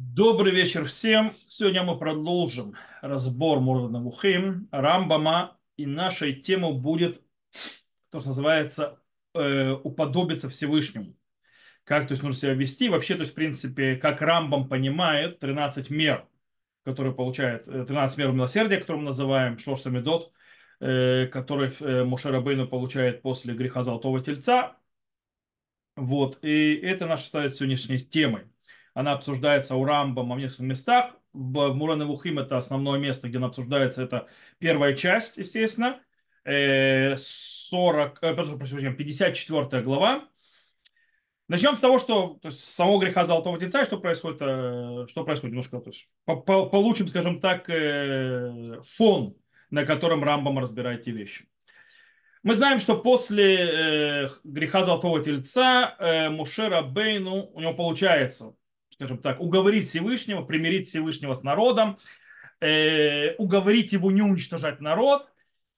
Добрый вечер всем. Сегодня мы продолжим разбор Мурда Мухим, Рамбама, и нашей темой будет то, что называется э, уподобиться Всевышнему. Как то есть, нужно себя вести. Вообще, то есть, в принципе, как Рамбам понимает, 13 мер, которые получает, 13 э, мер милосердия, которые мы называем Шлорсамидот, э, который э, Мушарабейну получает после греха Золотого Тельца. Вот. И это наша ставит сегодняшней темой она обсуждается у Рамбама в нескольких местах. В Муран Вухим это основное место, где она обсуждается. Это первая часть, естественно. 40, э, прошу прощения, 54 глава. Начнем с того, что то есть, с самого греха Золотого Тельца, что происходит, э, что происходит немножко, то есть, получим, скажем так, э, фон, на котором Рамбам разбирает эти вещи. Мы знаем, что после греха Золотого Тельца Мушера Бейну у него получается скажем так, уговорить Всевышнего, примирить Всевышнего с народом, э, уговорить его не уничтожать народ.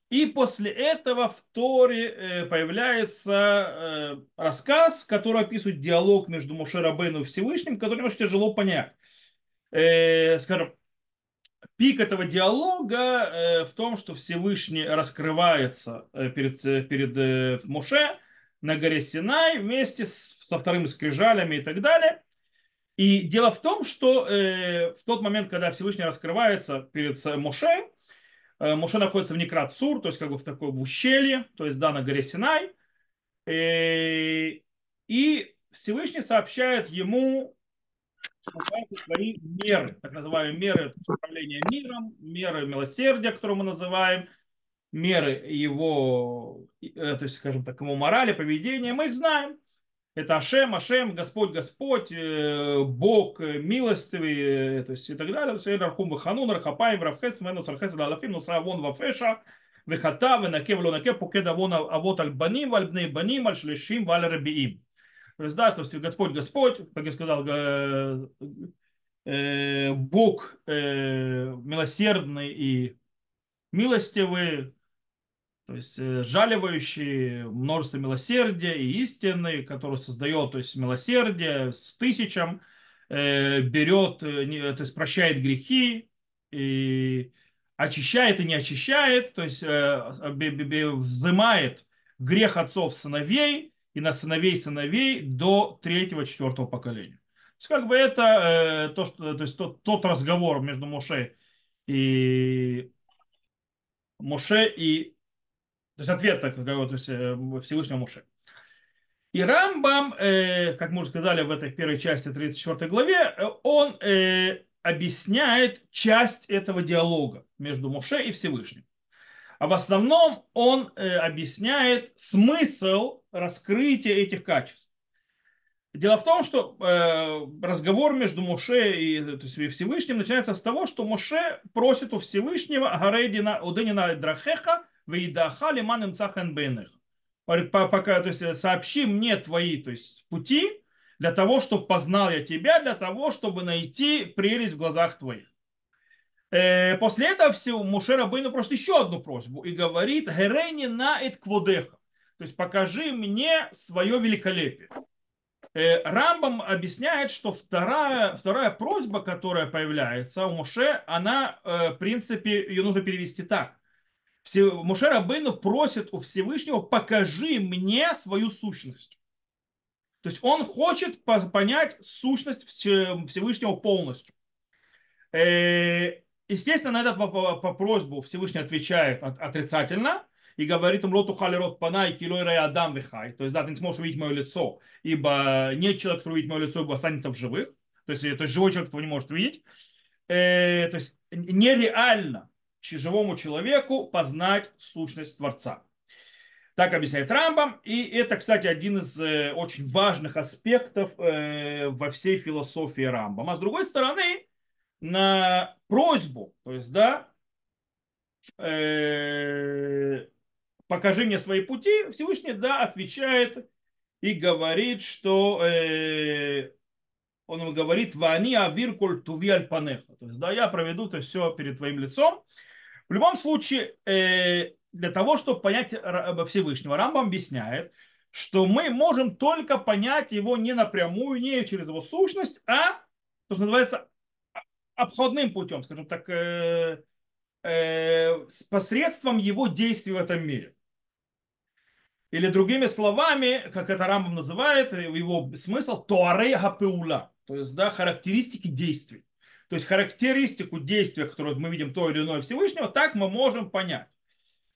И после этого в Торе э, появляется э, рассказ, который описывает диалог между Мушерабейну и Всевышним, который немножко тяжело понять. Э, скажем, пик этого диалога в том, что Всевышний раскрывается перед, перед э, Муше на горе Синай вместе со вторыми скрижалями и так далее. И дело в том, что э, в тот момент, когда Всевышний раскрывается перед Моше, э, Моше находится в Некрат Сур, то есть как бы в такой в ущелье, то есть да, на горе Синай. Э, и Всевышний сообщает ему свои меры, так называемые меры управления миром, меры милосердия, которые мы называем, меры его, э, то есть, скажем так, его морали, поведения, мы их знаем. Это Ашем, Ашем, Господь, Господь, э, Бог, э, милостивый, э, то есть и так далее. Все Рахум Ваханун, Рахапаем, Равхес, Мену Цархес, Лалафим, Нусавон, Вафеша, Вехата, Венаке, Влонаке, Пукед Авон, Авот Аль-Баним, Аль-Бней Баним, Аль-Шлешим, Валь-Рабиим. То есть, да, что Господь, Господь, как я сказал, Бог милосердный и милостивый, то есть э, жаливающий множество милосердия и истины, который создает то есть, милосердие с тысячам, э, берет, э, то есть прощает грехи, и очищает и не очищает, то есть взымает грех отцов сыновей и на сыновей сыновей до третьего, четвертого поколения. То есть как бы это то, что, то есть тот, тот разговор между Моше и Моше и то есть ответ так, то есть, э, Всевышнего Муше. И Рамбам, э, как мы уже сказали в этой первой части 34 главе, э, он объясняет часть этого диалога между Муше и Всевышним. А в основном он объясняет смысл раскрытия этих качеств. Дело в том, что разговор между Моше и то есть, Всевышним начинается с того, что Моше просит у Всевышнего Гарейдина Уденина Драхеха Вейдаха лиман цахен бейных. Пока, то есть э, сообщи мне твои то есть, пути для того, чтобы познал я тебя, для того, чтобы найти прелесть в глазах твоих. Э, после этого всего Мушера Бейну просто еще одну просьбу и говорит Герени на эт. То есть покажи мне свое великолепие. Э, Рамбам объясняет, что вторая, вторая просьба, которая появляется у Муше, она, в принципе, ее нужно перевести так. Мушер Бейну просит у Всевышнего, покажи мне свою сущность. То есть он хочет понять сущность Всевышнего полностью. Э, естественно, на этот по просьбу Всевышний отвечает отрицательно и говорит им роту халерот панай килой адам вихай. То есть, да, ты не сможешь увидеть мое лицо, ибо нет человека, который увидит мое лицо, ибо останется в живых. То есть, то есть живой человек этого не может видеть. Э, то есть нереально живому человеку познать сущность Творца. Так объясняет Рамбам. И это, кстати, один из э, очень важных аспектов э, во всей философии Рамбама. А с другой стороны, на просьбу, то есть, да, э, покажи мне свои пути, Всевышний, да, отвечает и говорит, что э, он говорит, вани авир коль панеха. То есть, да, я проведу это все перед твоим лицом. В любом случае, э, для того, чтобы понять Всевышнего, Рамбам объясняет, что мы можем только понять его не напрямую, не через его сущность, а, то, что называется, обходным путем, скажем так, э, э, с посредством его действий в этом мире. Или другими словами, как это Рамбам называет, его смысл туарей хапеула, то есть да, характеристики действий. То есть характеристику действия, которую мы видим то или иное Всевышнего, так мы можем понять.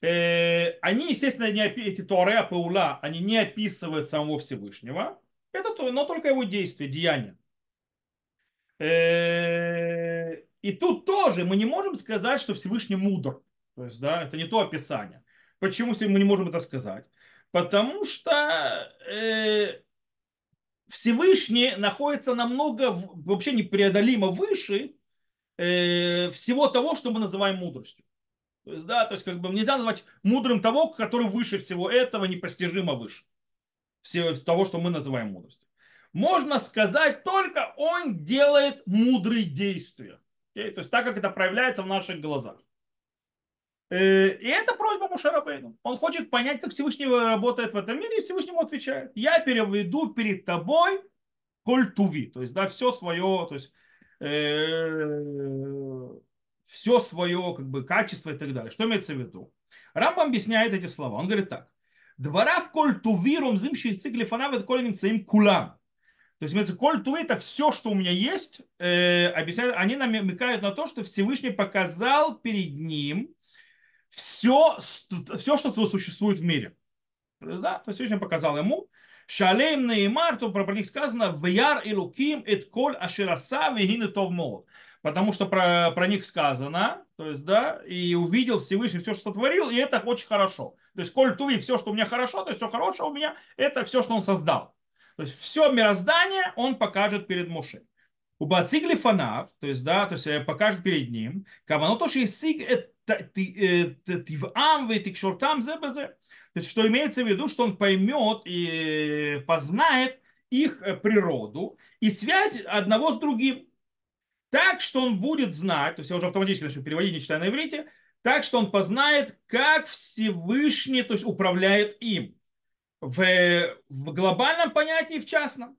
Э, они, естественно, не, эти туаре хапеула, они не описывают самого Всевышнего, это, но только его действия, деяния. Э, и тут тоже мы не можем сказать, что Всевышний мудр. То есть, да, это не то описание. Почему мы не можем это сказать? Потому что э, Всевышний находится намного вообще непреодолимо выше э, всего того, что мы называем мудростью. То есть, да, то есть как бы нельзя назвать мудрым того, который выше всего этого, непостижимо выше всего того, что мы называем мудростью. Можно сказать только он делает мудрые действия. Okay? То есть так, как это проявляется в наших глазах. Э, и это просьба Мушарабейну. Он хочет понять, как Всевышний работает в этом мире, и Всевышнему отвечает. Я переведу перед тобой культуви, то есть да, все свое, то есть э, все свое как бы, качество и так далее. Что имеется в виду? Рамбам объясняет эти слова. Он говорит так. Двора в культувирум зимши цикли фанавет колем цим кулам. То есть, имеется коль ту это все, что у меня есть, э, объясняют, они намекают на то, что Всевышний показал перед ним все, все, что существует в мире. Да? То есть Всевышний показал ему, Шалейм Неймар, то про них сказано, Вяр и Луким, эт коль ашираса вегины тов мод. Потому что про, про них сказано, то есть, да, и увидел Всевышний все, что сотворил, и это очень хорошо. То есть, коль туви, все, что у меня хорошо, то есть все хорошее у меня, это все, что он создал. То есть, все мироздание он покажет перед Муше. У Бацигли фанав, то есть, да, то есть э, покажет перед ним, кавано то, что есть тивам и тикшортам зебезе. То есть, что имеется в виду, что он поймет и познает их э, природу и связь одного с другим. Так, что он будет знать, то есть я уже автоматически начну переводить, не читая на иврите, так, что он познает, как Всевышний то есть, управляет им. В, в глобальном понятии в частном.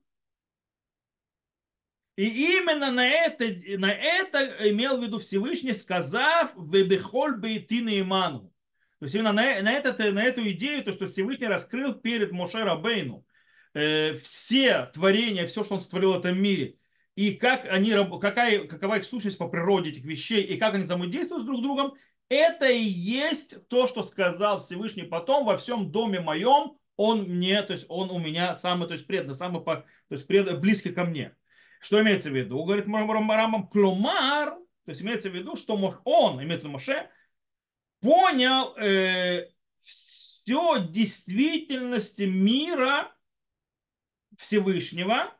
И именно на это, на это имел в виду Всевышний, сказав «Вебехоль бейтины иману». То есть именно на, на, этот, на эту идею, то, что Всевышний раскрыл перед Моше Рабейну э, все творения, все, что он сотворил в этом мире, и как они, какая, какова их сущность по природе этих вещей, и как они взаимодействуют друг с другом, это и есть то, что сказал Всевышний потом во всем доме моем, он мне, то есть он у меня самый, то есть преданный, самый, то есть близкий ко мне. Что имеется в виду? Говорит Рамбам, клумар, то есть имеется в виду, что он, имеется в виду Моше, понял э, все действительности мира Всевышнего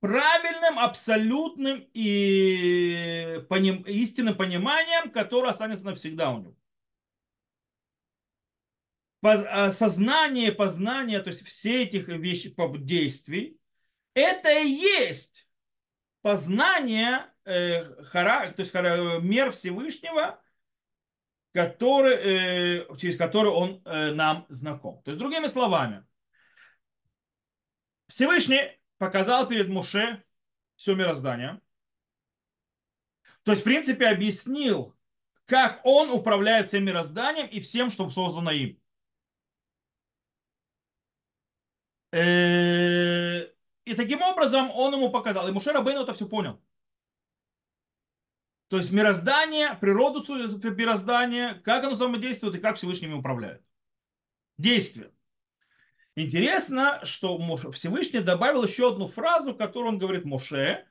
правильным, абсолютным и поним, истинным пониманием, которое останется навсегда у него. А, сознание, познание, то есть все этих вещей, действий, это и есть познание, э, хара, то есть хара, мер Всевышнего, который, э, через который он э, нам знаком. То есть, другими словами, Всевышний показал перед Муше все мироздание. То есть, в принципе, объяснил, как он управляет всем мирозданием и всем, что создано им. Э, и таким образом он ему показал. И Муше Рабейну это все понял. То есть мироздание, природу мироздания, как оно взаимодействует и как Всевышний управляет. Действие. Интересно, что Всевышний добавил еще одну фразу, которую он говорит Моше.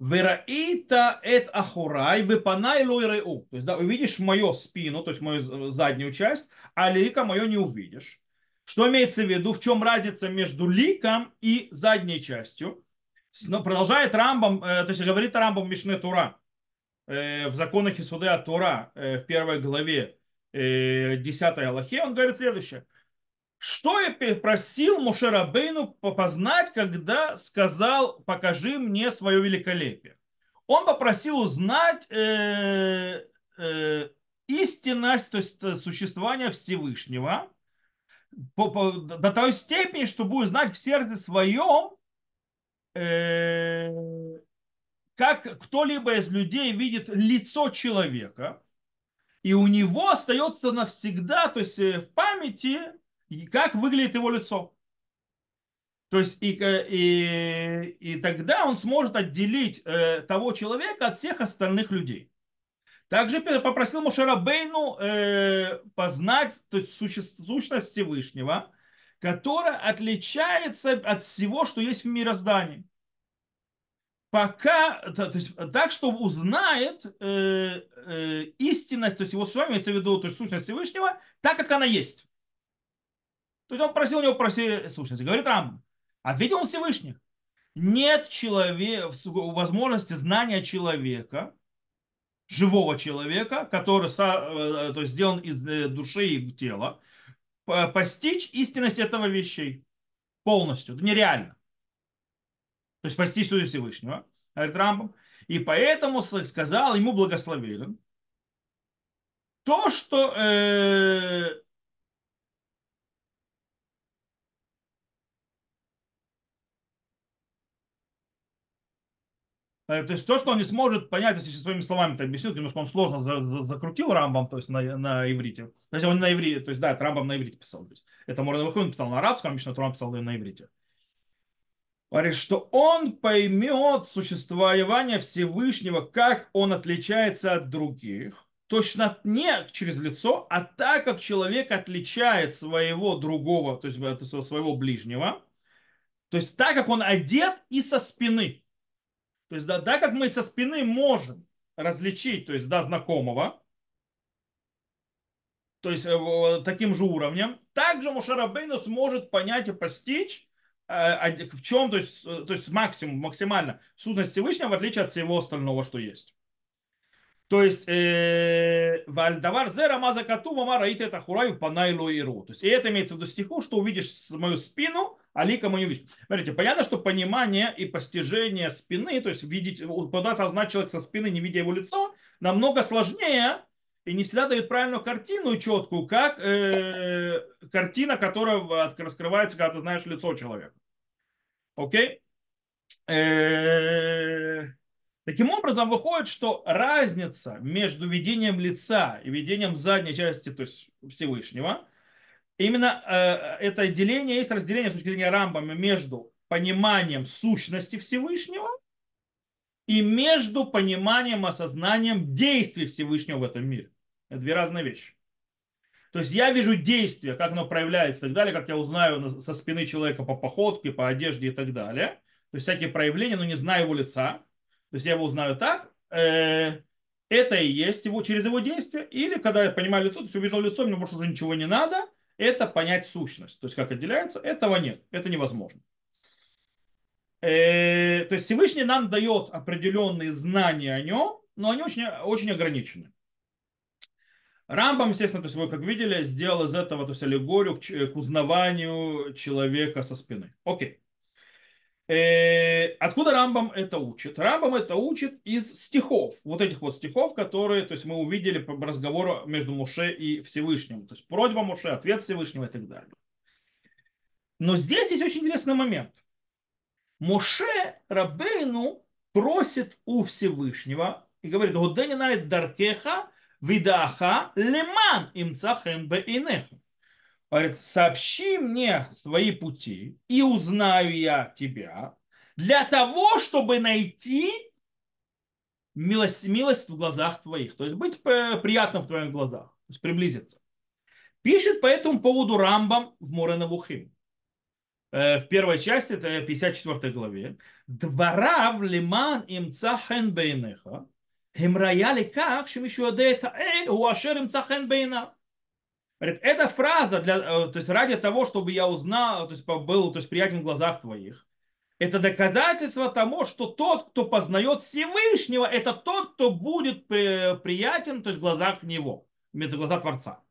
Вераита эт ахурай выпанай лойреу. То есть, да, увидишь мою спину, то есть мою заднюю часть, а лика мою не увидишь. Что имеется в виду? В чем разница между ликом и задней частью? Но продолжает Рамбам, э, то есть говорит Рамбам Мишне Тура э, в законах Исуды от Тура э, в первой главе 10 Аллахе, он говорит следующее. Что я просил Мушерабейну познать, когда сказал, покажи мне свое великолепие? Он попросил узнать э, э, истинность, то есть существование Всевышнего, по, по, до той степени, что будет знать в сердце своем, э, как кто-либо из людей видит лицо человека, и у него остается навсегда, то есть э, в памяти, как выглядит его лицо. То есть и, э, и, и тогда он сможет отделить э, того человека от всех остальных людей. Также попросил Мушарабейну э, познать то есть, сущность Всевышнего, которая отличается от всего, что есть в мироздании пока, то, то есть, так, что узнает э, э, истинность, то есть его с вами имеется в виду, то есть сущность Всевышнего, так, как она есть. То есть он просил у него просить сущность. Говорит Рам, ответил он Всевышний. Нет человека, возможности знания человека, живого человека, который э, то есть, сделан из э, души и тела, постичь истинность этого вещей полностью. Это нереально. То есть спасти судью Всевышнего, говорит Рамбам. И поэтому сказал ему благословен то, что э, То есть то, что он не сможет понять, если своими словами это объяснил, немножко он сложно за, за, закрутил Рамбам, то есть на, на иврите. То есть он на иврите, то есть да, это Рамбам на иврите писал. То есть, это Морден он писал на арабском, Мишна Турам писал на иврите говорит, что он поймет существование Всевышнего, как он отличается от других, точно не через лицо, а так как человек отличает своего другого, то есть своего ближнего, то есть так как он одет и со спины. То есть да, так как мы со спины можем различить, то есть да, знакомого, то есть э, таким же уровнем, также Мушарабейну сможет понять и постичь Э, в чем, то есть, э, то есть максимум, максимально сущность Всевышнего, в отличие от всего остального, что есть. То есть, э, вальдавар зера маза кату мама раит это хураю по найлу иру. То есть, и это имеется в виду стиху, что увидишь мою спину, а лика мою видишь. Смотрите, понятно, что понимание и постижение спины, то есть видеть, пытаться узнать человека со спины, не видя его лицо, намного сложнее, и не всегда дают правильную картину четкую, как э, картина, которая раскрывается, когда ты знаешь лицо человека. Окей? Э, таким образом, выходит, что разница между видением лица и видением задней части, то есть Всевышнего, именно э, это деление, есть разделение с точки зрения Рамбами между пониманием сущности Всевышнего и между пониманием, осознанием действий Всевышнего в этом мире. Это две разные вещи. То есть я вижу действие, как оно проявляется и так далее, как я узнаю со спины человека по походке, по одежде и так далее. То есть всякие проявления, но не знаю его лица. То есть я его узнаю так. Э, это и есть его через его действие. Или когда я понимаю лицо, то есть увижу лицо, мне больше уже ничего не надо. Это понять сущность. То есть как отделяется, этого нет. Это невозможно. Э, то есть Всевышний нам дает определенные знания о нем, но они очень, очень ограничены. Рамбам, естественно, то есть вы как видели, сделал из этого то есть аллегорию к, к узнаванию человека со спины. Окей. Э, откуда Рамбам это учит? Рамбам это учит из стихов, вот этих вот стихов, которые, то есть мы увидели по разговору между Муше и Всевышним, то есть просьба Муше, ответ Всевышнего и так далее. Но здесь есть очень интересный момент. Муше Рабейну просит у Всевышнего и говорит, «Годенина даркеха видаха леман имцахем бейнеху говорит, сообщи мне свои пути, и узнаю я тебя, для того, чтобы найти милость, милость в глазах твоих, то есть быть э, приятным в твоих глазах, то есть приблизиться. Пишет по этому поводу Рамбам в Муренавухим. Э, в первой части, это 54 главе. Дварав лиман им цахен бейнеха, им рояли как, чем еще это эль, уашер им цахен бейна. Говорит, эта фраза для, э, то есть ради того, чтобы я узнал, то есть был то есть приятен в глазах твоих. Это доказательство того, что тот, кто познает Всевышнего, это тот, кто будет э, приятен, то есть в глазах него, имеется в глазах Творца.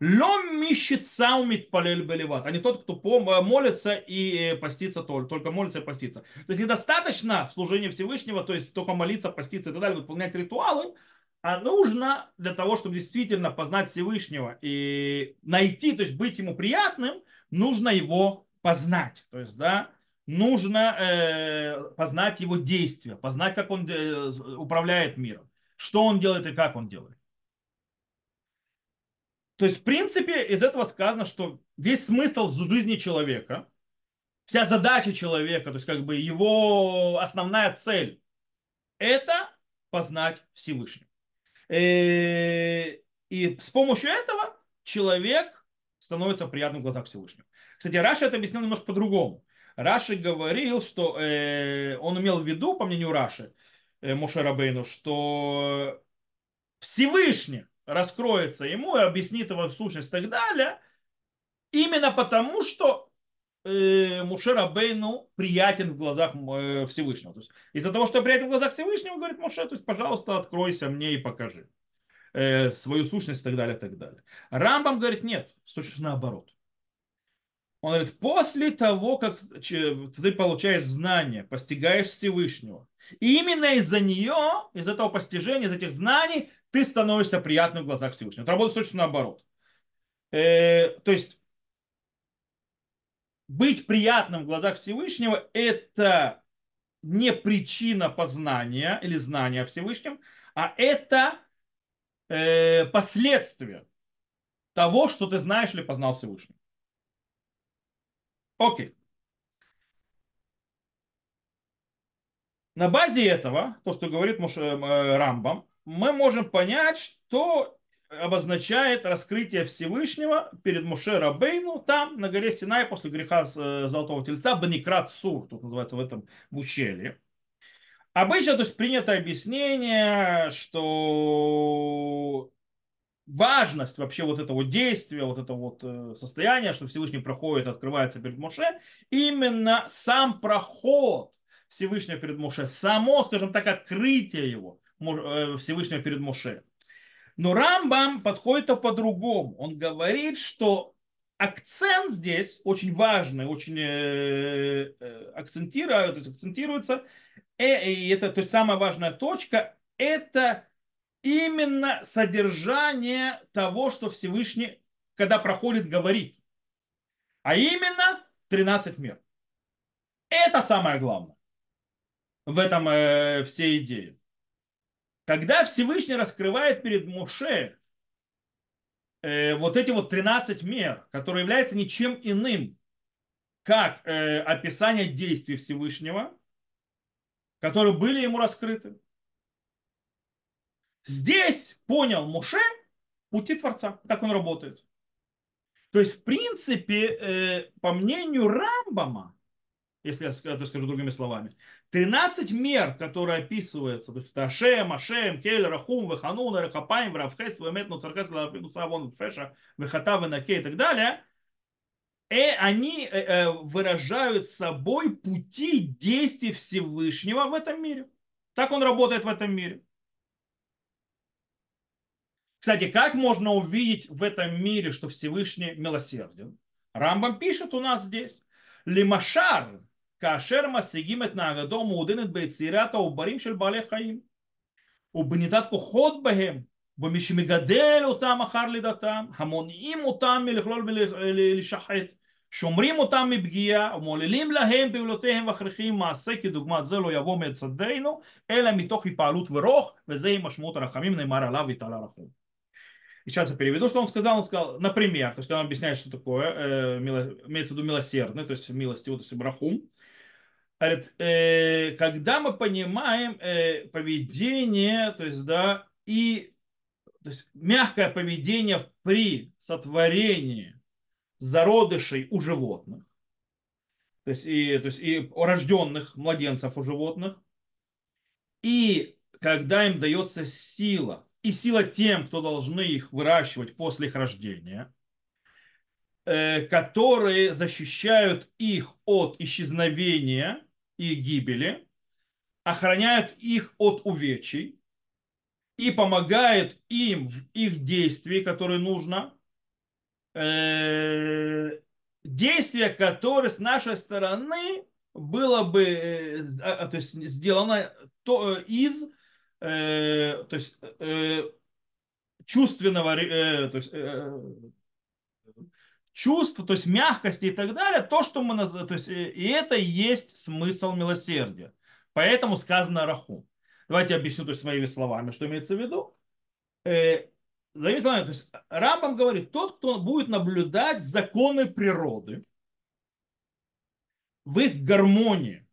Лом мищет саумит палель белеват, а не тот, кто э, молится и постится только, только молится и постится. То есть недостаточно в служении Всевышнего, то есть только молиться, поститься и так далее, выполнять ритуалы, а нужно для того, чтобы действительно познать Всевышнего и найти, то есть быть ему приятным, нужно его познать. То есть, да, нужно э, познать его действия, познать, как он э, управляет миром, что он делает и как он делает. То есть, в принципе, из этого сказано, что весь смысл жизни человека, вся задача человека, то есть как бы его основная цель, это познать Всевышнего. Э, и с помощью этого человек становится приятным в глазах Всевышнего. Кстати, Раша это объяснил немножко по-другому. Раши говорил, что э, он имел в виду, по мнению Раши, э, Моше Рабейну, что Всевышний раскроется ему и объяснит его сущность и так далее, именно потому, что Муше Рабейну приятен в глазах э, Всевышнего. То есть, из-за того, что приятен в глазах Всевышнего, говорит Муше, то есть, пожалуйста, откройся мне и покажи э, свою сущность и так далее, и так далее. Рамбам говорит, нет, с точки наоборот. Он говорит, после того, как ты получаешь знания, постигаешь Всевышнего, именно из-за нее, из этого постижения, из этих знаний, ты становишься приятным в глазах Всевышнего. Это работает точно наоборот. Э, то есть быть приятным в глазах Всевышнего – это не причина познания или знания о Всевышнем, а это э, последствия того, что ты знаешь или познал Всевышнего. Окей. На базе этого, то, что говорит Муш, э, Рамбам, мы можем понять, что обозначает раскрытие Всевышнего перед Муше Рабейну там, на горе Синай, после греха э, Золотого Тельца, Баникрат Сур, тут называется в этом в ущелье. Обычно то есть, принято объяснение, что важность вообще вот этого действия, вот этого вот э, состояния, что Всевышний проходит, открывается перед Моше, именно сам проход Всевышнего перед Моше, само, скажем так, открытие его, Э, Всевышнего перед Моше. Но Рамбам подходит по-другому. Он говорит, что акцент здесь очень важный, очень э, э, акцентирует, то есть акцентируется, и это то есть самая важная точка, это именно содержание того, что Всевышний, когда проходит, говорит. А именно 13 мер. Это самое главное в этом э, всей идее. Когда Всевышний раскрывает перед Моше э, вот эти вот 13 мер, которые являются ничем иным, как э, описание действий Всевышнего, которые были ему раскрыты. Здесь понял Моше пути Творца, как он работает. То есть, в принципе, э, по мнению Рамбама, если я это скажу другими словами. 13 мер, которые описываются, то есть это Ашем, Ашем, Кель, Рахум, Веханун, Рахапаем, Равхес, Вемет, Нуцархес, Лафину, Савон, Феша, Вехата, Венаке и так далее, и э, они э, э, выражают собой пути действий Всевышнего в этом мире. Так он работает в этом мире. Кстати, как можно увидеть в этом мире, что Всевышний милосерден? Рамбам пишет у нас здесь. Лимашар, כאשר משיגים את נהגתו המעודנת ביצירת העוברים של בעלי חיים ובניתת כוחות בהם במי שמגדל אותם אחר לידתם המונעים אותם מלכלול ולשחט שומרים אותם מפגיעה ומעוללים להם פעולותיהם והכרחים מעשה כדוגמת זה לא יבוא מצדנו אלא מתוך התפעלות ורוך וזה משמעות הרחמים נאמר עליו ויתעלה רחום Сейчас я переведу, что он сказал. Он сказал, например, то есть, он объясняет, что такое, э, имеется в виду милосердный, то есть милости, вот, то есть брахум, Говорит, э, когда мы понимаем э, поведение, то есть, да, и то есть, мягкое поведение при сотворении зародышей у животных, то есть, и, то есть, и рожденных младенцев у животных, и когда им дается сила, и сила тем, кто должны их выращивать после их рождения, э, которые защищают их от исчезновения и гибели, охраняют их от увечий и помогают им в их действии, которые нужно, э, действия, которые с нашей стороны было бы э, а, то есть, сделано то, э, то есть, чувственного, то есть, чувств, то есть мягкости и так далее, то, что мы называем, то есть э, и это и есть смысл милосердия. Поэтому сказано рахум. Давайте объясню то есть, своими словами, что имеется в виду. Э, то есть Рамбам говорит, тот, кто будет наблюдать законы природы в их гармонии,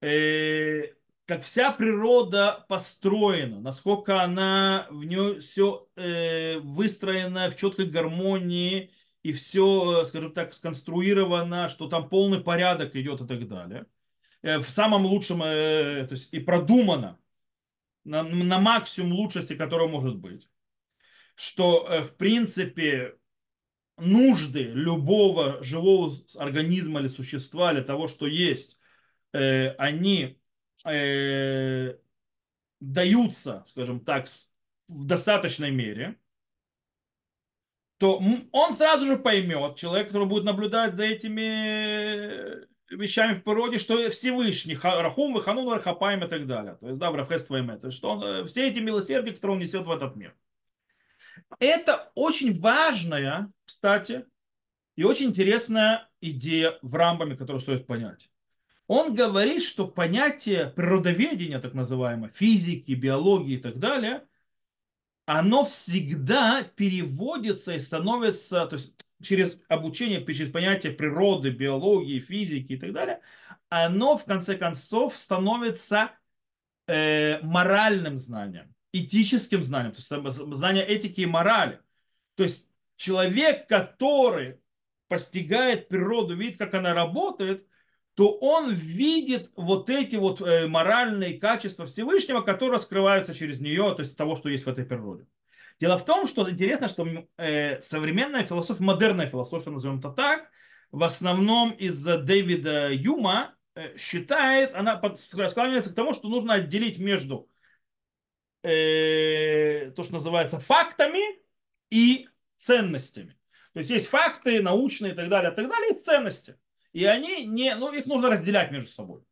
э, как вся природа построена, насколько она в нее все э, выстроено в четкой гармонии и все, скажем так, сконструировано, что там полный порядок идет и так далее. Э, в самом лучшем, э, то есть и продумано на, на максимум лучшести, которого может быть. Что, э, в принципе, нужды любого живого организма или существа, или того, что есть, э, они э, даются, скажем так, в достаточной мере, то он сразу же поймет, человек, который будет наблюдать за этими вещами в природе, что Всевышний, Рахум, Ханун, Рахапаем и так далее. То есть, да, Брахество это, что он, э, все эти милосердия, которые он несет в этот мир. Это очень важная, кстати, и очень интересная идея в Рамбаме, которую стоит понять он говорит, что понятие природоведения, так называемое, физики, биологии и так далее, оно всегда переводится и становится, то есть через обучение, через понятие природы, биологии, физики и так далее, оно в конце концов становится э, моральным знанием, этическим знанием, то есть знание этики и морали. То есть человек, который постигает природу, видит, как она работает, то он видит вот эти вот э, моральные качества Всевышнего, которые скрываются через нее, то есть того, что есть в этой природе. Дело в том, что интересно, что э, современная философия, модерная философия, назовем это так, в основном из-за Дэвида Юма э, считает, она склоняется к тому, что нужно отделить между то, что называется фактами и ценностями. То есть есть факты научные и так далее, и так далее, и ценности. И они не, ну их нужно разделять между собой.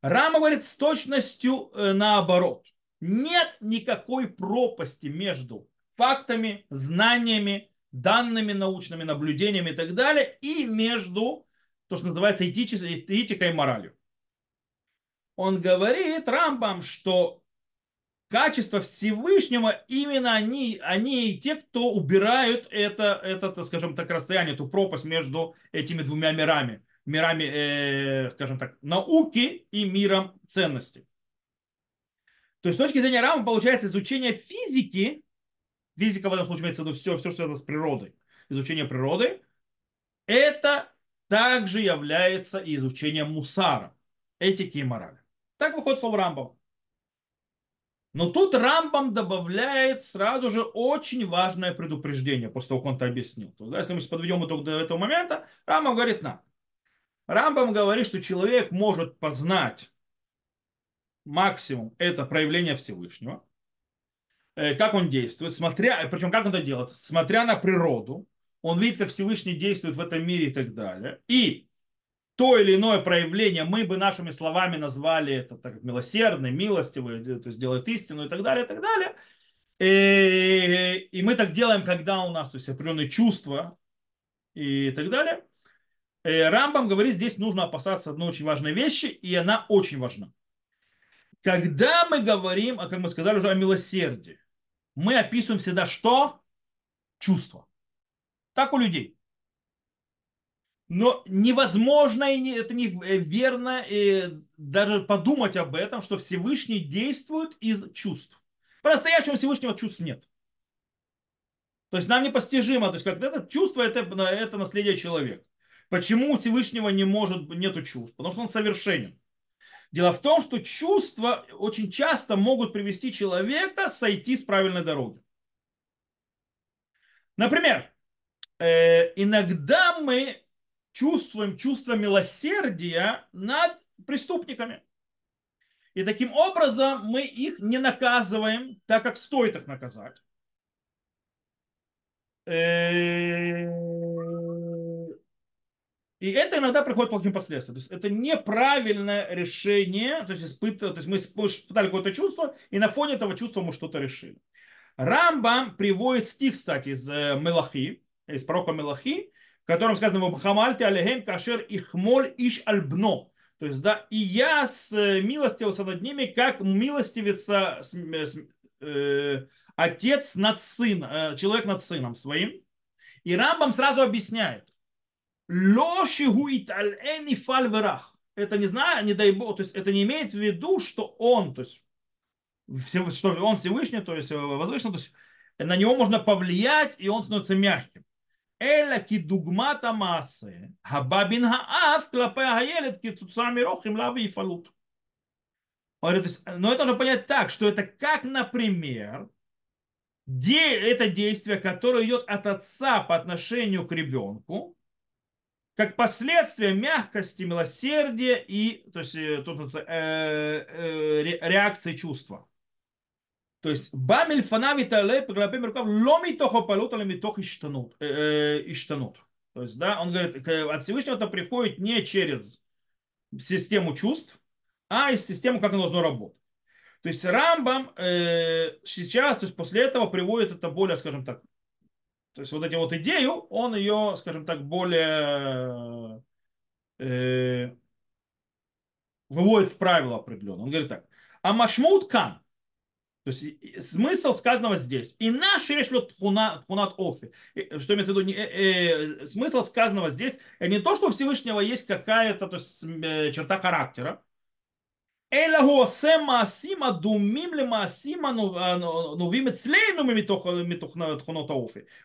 Рама говорит с точностью э, наоборот. Нет никакой пропасти между фактами, знаниями, данными научными наблюдениями и так далее, и между то, что называется этикой и моралью. Он говорит Рамбам, что качество Всевышнего, именно они, они и те, кто убирают это, это, скажем так, расстояние, эту пропасть между этими двумя мирами. Мирами, э, скажем так, науки и миром ценностей. То есть с точки зрения Рама получается изучение физики, физика в этом случае имеется в виду все, все, что связано с природой, изучение природы, это также является изучением мусара, этики и морали. Так выходит слово Рамбова. Но тут Рамбам добавляет сразу же очень важное предупреждение, после того, как он это объяснил. То, да, если мы подведем итог до этого момента, Рамбам говорит нам. Рамбам говорит, что человек может познать максимум это проявление Всевышнего, э, как он действует, смотря, причем как он это делает, смотря на природу, он видит, как Всевышний действует в этом мире и так далее. И то или иное проявление, мы бы нашими словами назвали это так, милосердный, милостивый, то есть делает истину и так далее, и так далее. И, и мы так делаем, когда у нас то есть, определенные чувства и так далее. И Рамбам говорит, здесь нужно опасаться одной очень важной вещи, и она очень важна. Когда мы говорим, а как мы сказали уже, о милосердии, мы описываем всегда что? Чувство. Так у людей. Но невозможно, и это неверно и даже подумать об этом, что Всевышний действует из чувств. По-настоящему Всевышнего чувств нет. То есть нам непостижимо, то есть как это чувство, это, это наследие человека. Почему у Всевышнего не может, нету чувств? Потому что он совершенен. Дело в том, что чувства очень часто могут привести человека сойти с правильной дороги. Например, э, иногда мы чувствуем чувство милосердия над преступниками. И таким образом мы их не наказываем так, как стоит их наказать. Э, и это иногда приходит плохим последствиям. То есть это неправильное решение. То есть, испытывать, то есть мы испытали какое-то чувство, и на фоне этого чувства мы что-то решили. Рамбам приводит стих, кстати, из э, Мелахи, из пророка Мелахи, в котором сказано «Хамальте алехем кашер ихмоль иш альбно». То есть, да, и я с э, милостивился над ними, как милостивится э, э, отец над сыном, э, человек над сыном своим. И Рамбам сразу объясняет. Лошигу итальэни фальверах. Это не знаю, не дай бог, то есть это не имеет в виду, что он, то есть, что он Всевышний, то есть возвышенный, то есть на него можно повлиять, и он становится мягким. Эля кидугмата массы, хабабин хааф, клапе аелет, кицуцами рохим лави и фалут. Но это нужно понять так, что это как, например, это действие, которое идет от отца по отношению к ребенку, как последствие мягкости, милосердия и то есть, тут, э, э, реакции чувства. То есть, бамель фанави тале поглопим рукав ломи тохо полут, а митох иштанут. иштанут. То есть, да, он говорит, от Всевышнего это приходит не через систему чувств, а из системы, как оно должно работать. То есть Рамбам э, сейчас, то есть после этого приводит это более, скажем так, то есть вот эти вот идею, он ее, скажем так, более э, выводит в правила определенно. Он говорит так. А машмут кан, то есть смысл сказанного здесь. И наш решлет хунат офи. Э, что имеется в виду? Э, э, смысл сказанного здесь э, не то, что у Всевышнего есть какая-то то есть, э, черта характера. Ну, а, ну, ну,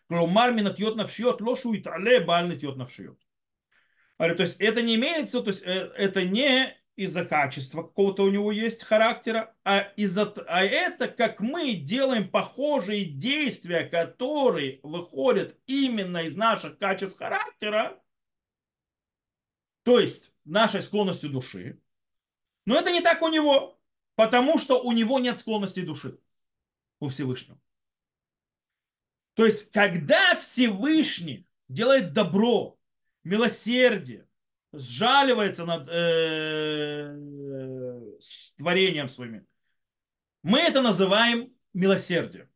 Клумар минатьет навшиот лошу и тале бальнатьет навшиот. То есть это не имеется, то есть э, это не из-за качества какого-то у него есть характера, а, из-за, а это как мы делаем похожие действия, которые выходят именно из наших качеств характера, то есть нашей склонностью души. Но это не так у него, потому что у него нет склонности души у Всевышнего. То есть, когда Всевышний делает добро, милосердие, сжаливается над э, творением своими. Мы это называем милосердием.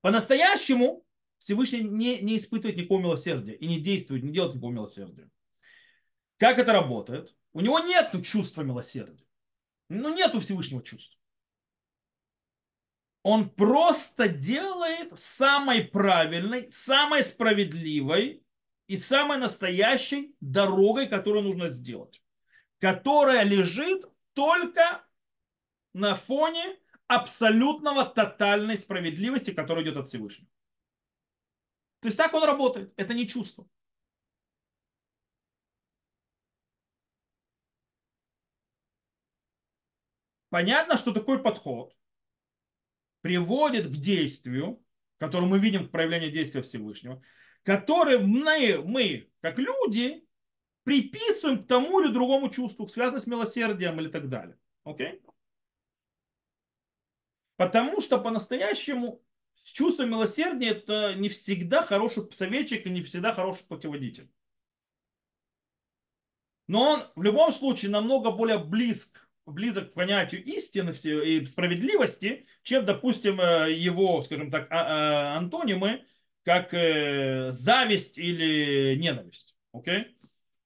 По-настоящему Всевышний не, не испытывает никакого милосердия и не действует, не делает никакого милосердия. Как это работает? У него нет чувства милосердия. Ну, нет у Всевышнего чувств. Он просто делает самой правильной, самой справедливой и самой настоящей дорогой, которую нужно сделать, которая лежит только на фоне абсолютного тотальной справедливости, которая идет от Всевышнего. То есть так он работает, это не чувство. Понятно, что такой подход приводит к действию, которое мы видим к проявлению действия Всевышнего, которые мы, мы, как люди, приписываем к тому или другому чувству, связанному с милосердием или так далее. Окей? Потому что по-настоящему чувство милосердия это не всегда хороший советчик и не всегда хороший путеводитель. Но он в любом случае намного более близк, близок к понятию истины и справедливости, чем, допустим, э, его, скажем так, а, а, антонимы, как э, зависть или ненависть. Окей?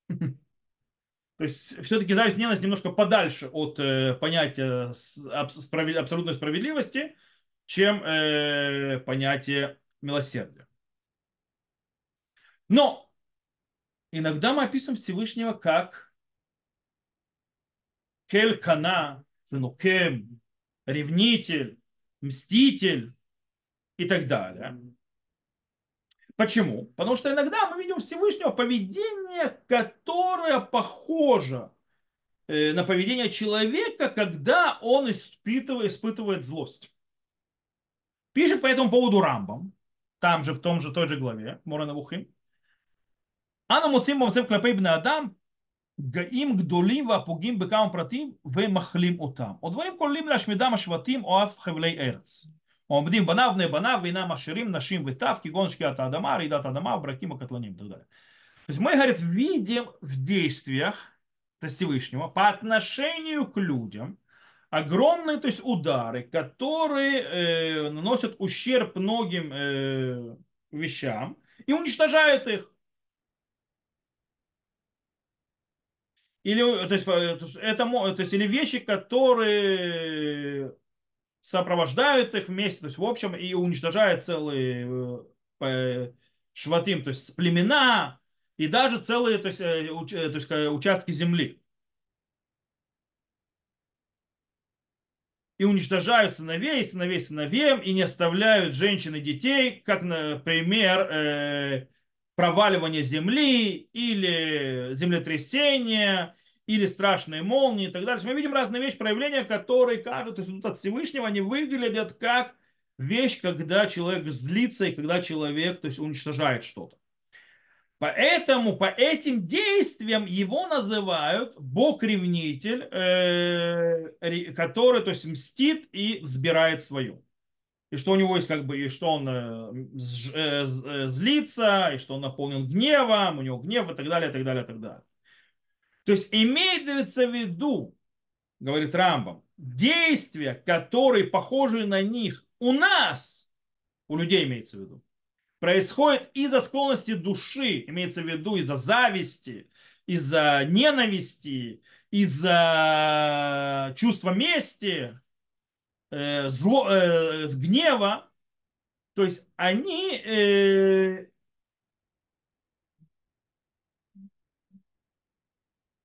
То есть все-таки зависть и ненависть немножко подальше от э, понятия справед... абсолютной справедливости, чем э, понятие милосердия. Но иногда мы описываем Всевышнего как келькана, фенукем, ревнитель, мститель и так далее. Почему? Потому что иногда мы видим Всевышнего поведение, которое похоже э, на поведение человека, когда он испытывает, испытывает злость. Пишет по этому поводу Рамбам, там же, в том же, той же главе, Морана Вухим. Ана муцим мамцев клепей бне адам, гаим гдолим вапугим бекам пратим вемахлим утам. Одварим колим лашмидам ашватим оав хевлей эрц. Омдим банав, и банав, вина маширим, нашим вытав, кигон от адама, ридат адама, бракима катланим и так далее. То есть мы, говорит, видим в действиях то есть Всевышнего по отношению к людям огромные то есть удары, которые э, наносят ущерб многим э, вещам и уничтожают их. Или, то есть, это, то есть, или вещи, которые сопровождают их вместе, то есть в общем и уничтожают целые э, шватим, то есть племена и даже целые то есть, э, уч, то есть, участки земли. И уничтожают сыновей, сыновей сыновьям, и не оставляют женщин и детей, как, например, э, проваливание земли или землетрясение, или страшные молнии и так далее. Мы видим разные вещи, проявления, которые кажут, то есть идут от Всевышнего, они выглядят как вещь, когда человек злится и когда человек то есть, уничтожает что-то. Поэтому по этим действиям его называют Бог-ревнитель, э, который то есть, мстит и взбирает свое. И что у него есть как бы, и что он э, э, злится, и что он наполнен гневом, у него гнев и так далее, и так далее, и так далее. То есть имеется в виду, говорит Рамбам, действия, которые похожи на них у нас, у людей имеется в виду, происходит из-за склонности души, имеется в виду из-за зависти, из-за ненависти, из-за чувства мести, э, зло, э, гнева. То есть они э,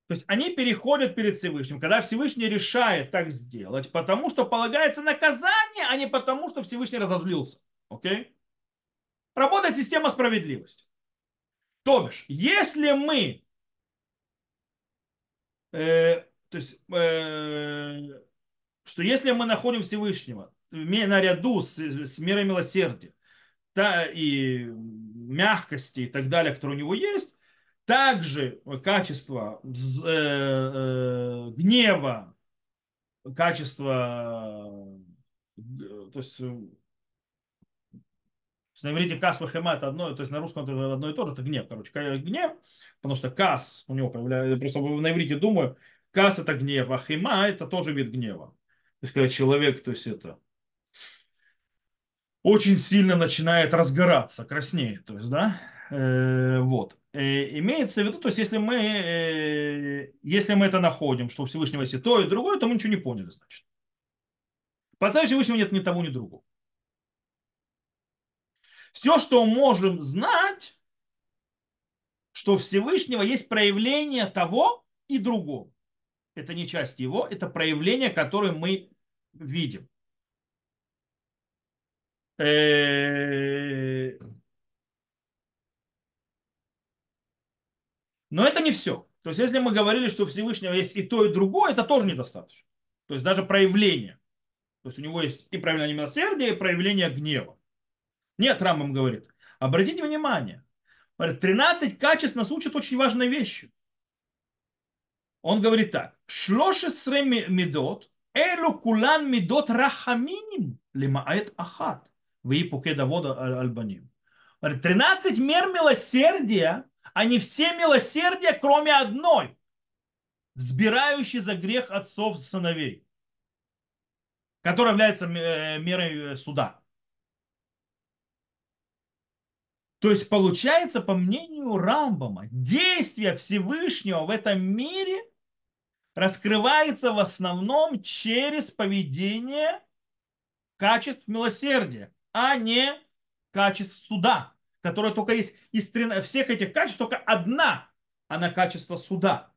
То есть они переходят перед Всевышним, когда Всевышний решает так сделать, потому что полагается наказание, а не потому, что Всевышний разозлился. Окей? Работает система справедливости. То бишь, если мы, э, то есть, э, что если мы находим Всевышнего наряду с, с миром милосердия да, и мягкости и так далее, которые у него есть, также качество э, э, гнева, качество, э, то есть на иврите кас вахема это одно, то есть на русском это одно и то же, это гнев, короче, гнев, потому что кас у него появляется, просто на иврите думаю, кас это гнев, а хема это тоже вид гнева. То есть когда человек, то есть это очень сильно начинает разгораться, краснеет, то есть, да, э, вот. Э, имеется в виду, то есть если мы, э, если мы это находим, что у Всевышнего есть и то, и другое, то мы ничего не поняли, значит. Поставить Всевышнего нет ни того, ни другого. Все, что можем знать, что у Всевышнего есть проявление того и другого. Это не часть его, это проявление, которое мы видим. Но это не все. То есть, если мы говорили, что у Всевышнего есть и то, и другое, это тоже недостаточно. То есть, даже проявление. То есть, у него есть и проявление милосердия, и проявление гнева. Нет, Рамбам говорит. Обратите внимание. 13 качеств нас учат очень важной вещи. Он говорит так. Шлошесре медот, элу кулан медот рахаминим, лимаэт ахат. Вы покеда вода альбаним. 13 мер милосердия они все милосердия, кроме одной, взбирающей за грех отцов сыновей, которая является э, мерой э, суда. То есть получается, по мнению Рамбама, действие Всевышнего в этом мире раскрывается в основном через поведение качеств милосердия, а не качеств суда которая только есть из всех этих качеств, только одна, она качество суда.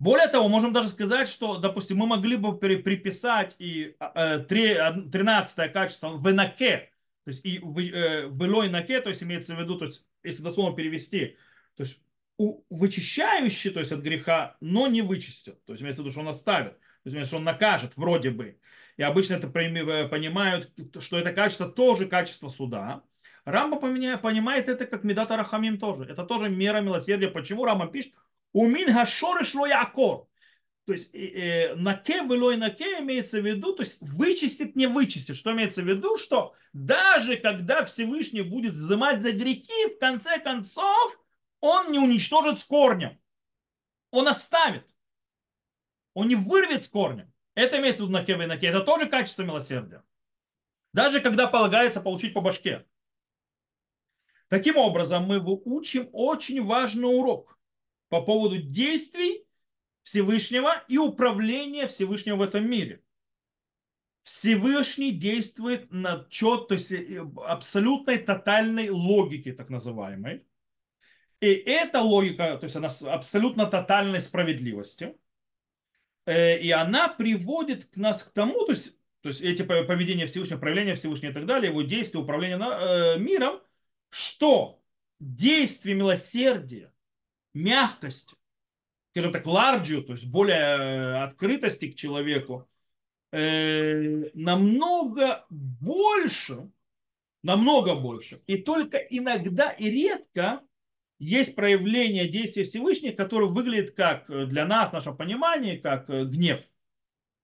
Более того, можем даже сказать, что, допустим, мы могли бы приписать и 13 а, э, качество в наке, то есть и в э, наке, то есть имеется в виду, то есть если дословно перевести, то есть вычищающий, то есть от греха, но не вычистил. То есть имеется в виду, что он оставит. То есть, что он накажет, вроде бы. И обычно это э, понимают, что это качество тоже качество суда. Рамба понимает это как Медата Рахамим тоже. Это тоже мера милосердия. Почему Рамба пишет? Умин хашоры шло якор. То есть э, было и наке имеется в виду, то есть вычистит, не вычистит. Что имеется в виду? Что даже когда Всевышний будет взимать за грехи, в конце концов он не уничтожит с корнем. Он оставит. Он не вырвет с корнем. Это имеется в виду наке и наке. Это тоже качество милосердия. Даже когда полагается получить по башке. Таким образом, мы учим очень важный урок по поводу действий Всевышнего и управления Всевышнего в этом мире. Всевышний действует на чет, то есть э, абсолютной тотальной логики, так называемой. И эта логика, то есть она абсолютно тотальной справедливости, э, и она приводит к нас к тому, то есть, то есть эти поведения Всевышнего, проявления Всевышнего и так далее, его действия, управление э, миром, что действие милосердия, мягкости, скажем так, ларджию, то есть более открытости к человеку, э, намного больше, намного больше. И только иногда и редко есть проявление действия Всевышнего, которое выглядит как для нас, в нашем понимании, как гнев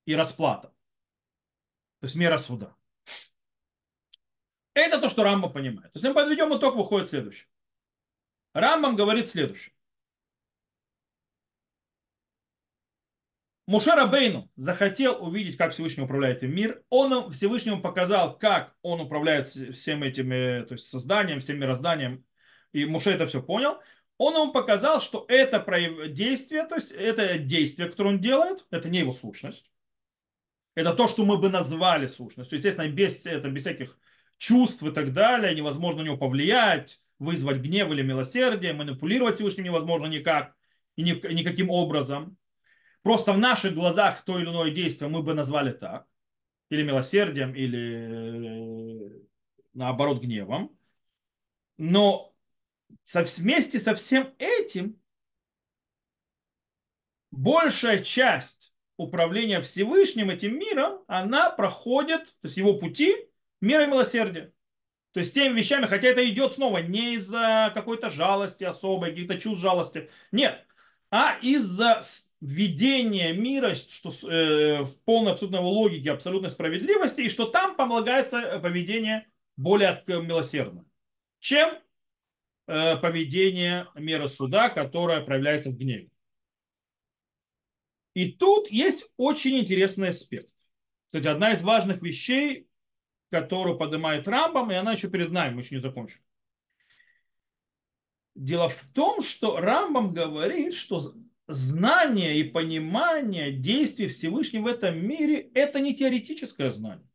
и расплата. То есть мера суда. Это то, что Рамба понимает. Есть мы подведем итог, выходит следующее. Рамбам говорит следующее. Мушера Бейну захотел увидеть, как Всевышний управляет этим мир. Он Всевышнему показал, как он управляет всем этим э, то есть созданием, всем мирозданием. И Муше это все понял. Он ему показал, что это действие, то есть это действие, которое он делает, это не его сущность. Это то, что мы бы назвали сущностью. Естественно, без, это, без всяких чувств и так далее. Невозможно на него повлиять, вызвать гнев или милосердие. Манипулировать Всевышним невозможно никак и никаким образом. Просто в наших глазах то или иное действие мы бы назвали так. Или милосердием, или э, наоборот гневом. Но вместе со всем этим большая часть управления Всевышним этим миром, она проходит, то есть его пути, и милосердия. То есть теми вещами, хотя это идет снова не из-за какой-то жалости особой, каких-то чувств жалости, нет, а из-за введение мира что, э, в полной абсолютной логике, абсолютной справедливости, и что там помогается поведение более милосердно, чем э, поведение мира суда, которое проявляется в гневе. И тут есть очень интересный аспект. Кстати, одна из важных вещей, которую поднимает Рамбам, и она еще перед нами, мы еще не закончили. Дело в том, что Рамбам говорит, что знание и понимание действий Всевышнего в этом мире – это не теоретическое знание.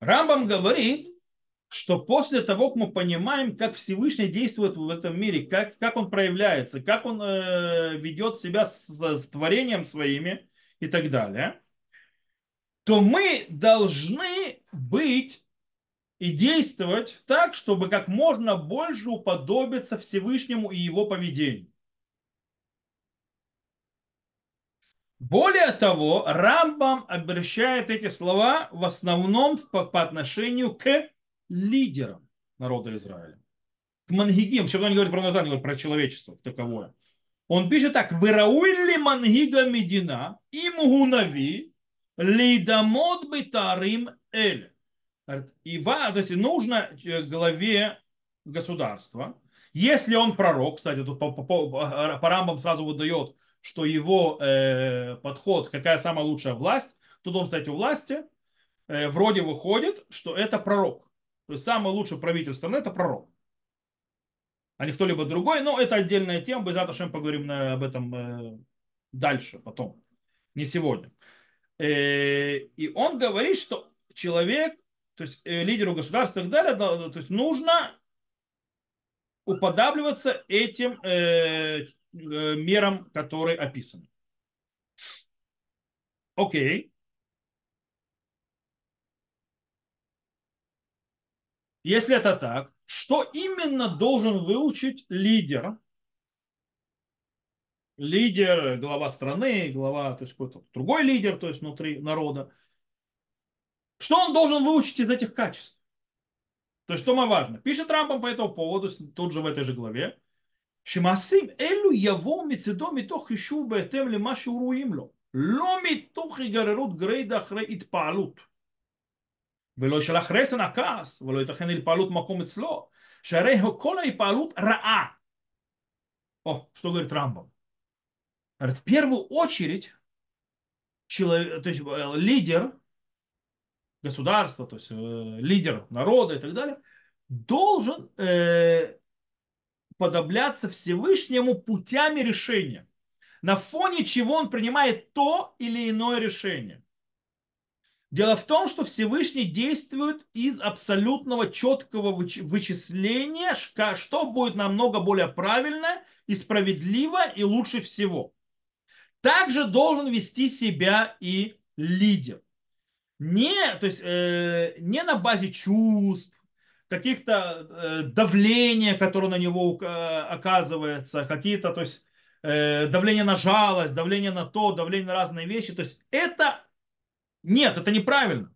Рамбам говорит, что после того, как мы понимаем, как Всевышний действует в этом мире, как, как он проявляется, как он э, ведет себя с, с творением своими и так далее, то мы должны быть и действовать так, чтобы как можно больше уподобиться Всевышнему и его поведению. Более того, Рамбам обращает эти слова в основном по, по отношению к лидерам народа Израиля. К мангигим. Почему он говорит про назад, говорит про человечество таковое. Он пишет так. Вырауили мангига медина им гунави лейдамот битарим эль. И то есть нужно э, главе государства, если он пророк, кстати, тут по, по, по, по рамбам сразу выдает, что его э, подход, какая самая лучшая власть, тут он, кстати, у власти, э, вроде выходит, что это пророк. То есть самый лучший правитель страны это пророк. А не кто-либо другой, но это отдельная тема, мы завтра поговорим на, об этом э, дальше, потом, не сегодня. Э, и он говорит, что человек то есть э, лидеру государства и так далее, то есть нужно уподабливаться этим э, э, мерам, которые описаны. Окей. Если это так, что именно должен выучить лидер, лидер, глава страны, глава, то есть какой-то другой лидер, то есть внутри народа, что он должен выучить из этих качеств? То есть, что мы важно? Пишет Трампом по этому поводу, тут же в этой же главе. Шимасим элю яво мецедо митох ишу беэтем лема шиуруим ло. Ло митох игарерут грейда хре итпаалут. ולא ישלח רסן הכעס, ולא ייתכן התפעלות מקום אצלו, שהרי כל ההתפעלות רעה. О, что говорит Рамбам? Говорит, в первую очередь, человек, то есть лидер государства, то есть э, лидер народа и так далее, должен э, подобляться Всевышнему путями решения, на фоне чего он принимает то или иное решение. Дело в том, что Всевышний действует из абсолютного четкого вычисления, что будет намного более правильно и справедливо и лучше всего. Также должен вести себя и лидер. Не, то есть, э, не на базе чувств, каких-то э, давления, которое на него э, оказывается, какие-то, то есть, э, давление на жалость, давление на то, давление на разные вещи. То есть, это нет, это неправильно.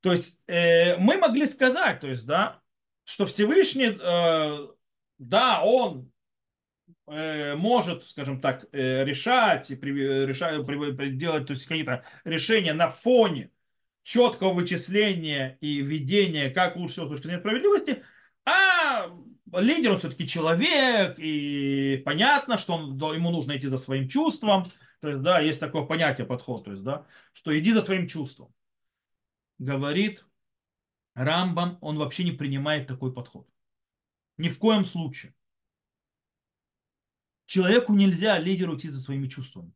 То есть, э, мы могли сказать, то есть, да, что Всевышний, э, да, он Э, может, скажем так, э, решать и решать, делать то есть какие-то решения на фоне четкого вычисления и ведения, как лучше всего с точки зрения справедливости, а лидер он все-таки человек, и понятно, что он, ему нужно идти за своим чувством. То есть, да, есть такое понятие, подход, то есть, да, что иди за своим чувством. Говорит Рамбам, он вообще не принимает такой подход. Ни в коем случае. Человеку нельзя лидеру идти за своими чувствами.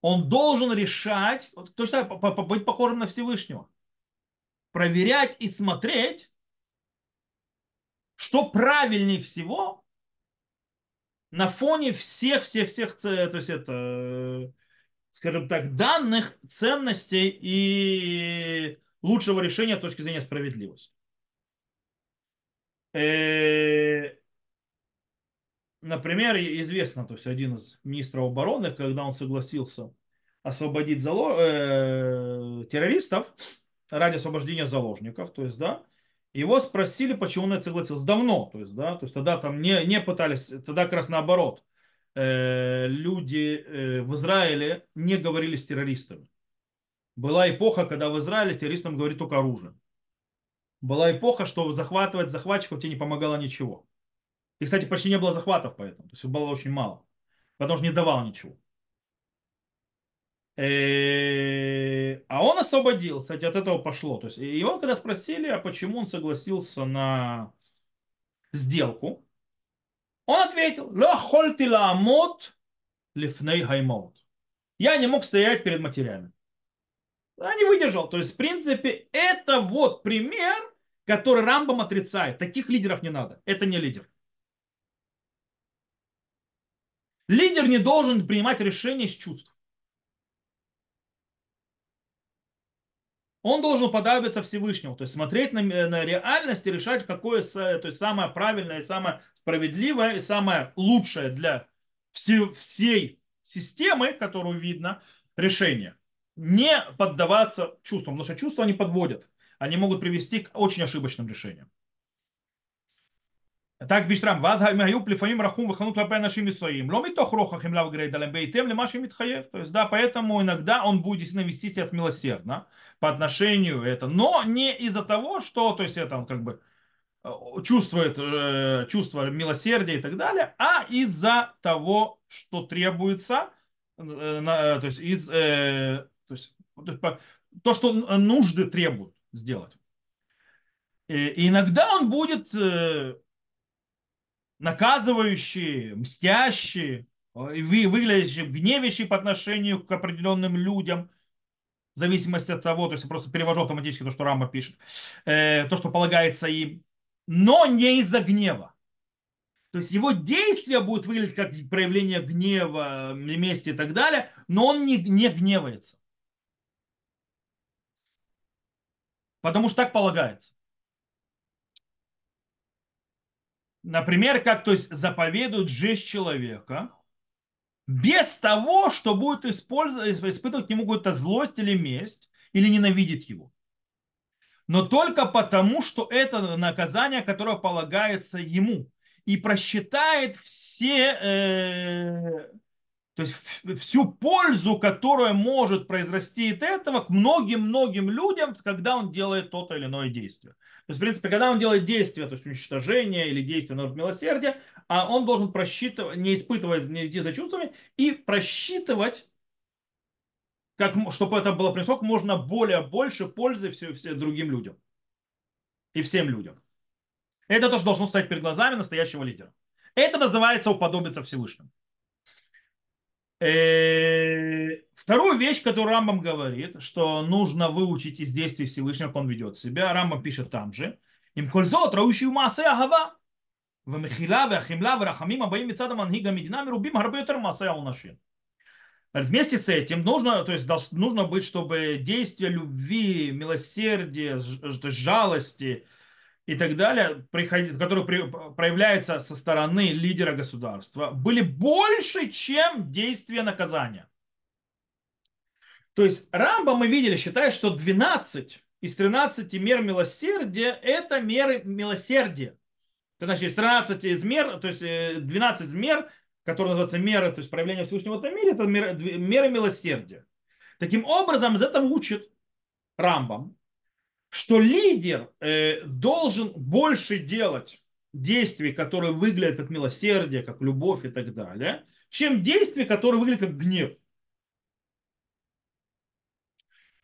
Он должен решать, точно быть похожим на Всевышнего. Проверять и смотреть, что правильнее всего на фоне всех-всех-всех, то есть это, скажем так, данных, ценностей и лучшего решения с точки зрения справедливости. Э, например, известно, то есть один из министров обороны, когда он согласился освободить зало... э, террористов ради освобождения заложников, то есть, да, его спросили, почему он это согласился. Давно, то есть, да, то есть тогда там не, не пытались, тогда как раз наоборот, э, люди э, в Израиле не говорили с террористами. Была эпоха, когда в Израиле террористам говорит только оружие. Была эпоха, что захватывать захватчиков тебе не помогало ничего. И, кстати, почти не было захватов поэтому. То есть было очень мало. Потому что не давал ничего. Э, а он освободил, кстати, от этого пошло. То есть его когда спросили, а почему он согласился на сделку, он ответил, ла ламот лифней хаймот. Я не мог стоять перед матерями. Я не выдержал. То есть, в принципе, это вот пример, который Рамбам отрицает. Таких лидеров не надо. Это не лидер. Лидер не должен принимать решения из чувств. Он должен подобиться Всевышнему, то есть смотреть на, на реальность и решать, какое то есть самое правильное, самое справедливое и самое лучшее для все, всей системы, которую видно, решение. Не поддаваться чувствам, потому что чувства они подводят. Они могут привести к очень ошибочным решениям. Так Биштрам, ואז הם היו לפעמים רחום וחנות כלפי אנשים מסוימים, לא מתוך רוח החמלה וגרידה, אלא בהתאם למה שמתחייב. То есть, да, поэтому иногда он будет действительно вести себя милосердно по отношению это, но не из-за того, что, то есть, это он как бы чувствует э, чувство милосердия и так далее, а из-за того, что требуется, э, на, то есть, из, э, то, есть, то, что нужды требуют сделать. И иногда он будет э, наказывающие, мстящие, э, выглядящие, гневящие по отношению к определенным людям, в зависимости от того, то есть я просто перевожу автоматически то, что Рама пишет, э, то, что полагается им, но не из-за гнева. То есть его действия будут выглядеть как проявление гнева, мести и так далее, но он не, не гневается. Потому что так полагается. Например, как то есть заповедует жесть человека, без того, что будет использовать, испытывать к нему какую-то злость или месть, или ненавидеть его. Но только потому, что это наказание, которое полагается ему. И просчитает все э, то есть всю пользу, которая может произрасти от этого к многим-многим людям, когда он делает то-то или иное действие. То есть, в принципе, когда он делает действие, то есть уничтожение или действие на милосердия, а он должен просчитывать, не испытывать, не идти за чувствами, и просчитывать как, чтобы это было принесло как можно более больше пользы все, все другим людям и всем людям. Это то, что должно стоять перед глазами настоящего лидера. Это называется уподобиться Всевышнему. Э, вторую вещь, которую Рамбам говорит, что нужно выучить из действий Всевышнего, как он ведет себя. Рамбам пишет там же. Им кользот, рающую массе агава. Вамихила, вахимла, варахамим, абаим, мецадам, ангига, мединами, рубим, гарбетер, массе аунашин. Вместе с этим нужно, то есть нужно быть, чтобы действия любви, милосердия, жалости – и так далее, которые проявляются со стороны лидера государства, были больше, чем действия наказания. То есть Рамба мы видели, считает, что 12 из 13 мер милосердия – это меры милосердия. Это значит, из 13 из то есть 12 из мер которые называются меры, то есть проявление Всевышнего в этом мире, это меры, меры милосердия. Таким образом, из этого учит Рамбам, что лидер э, должен больше делать действий, которые выглядят как милосердие, как любовь и так далее, чем действия, которые выглядят как гнев.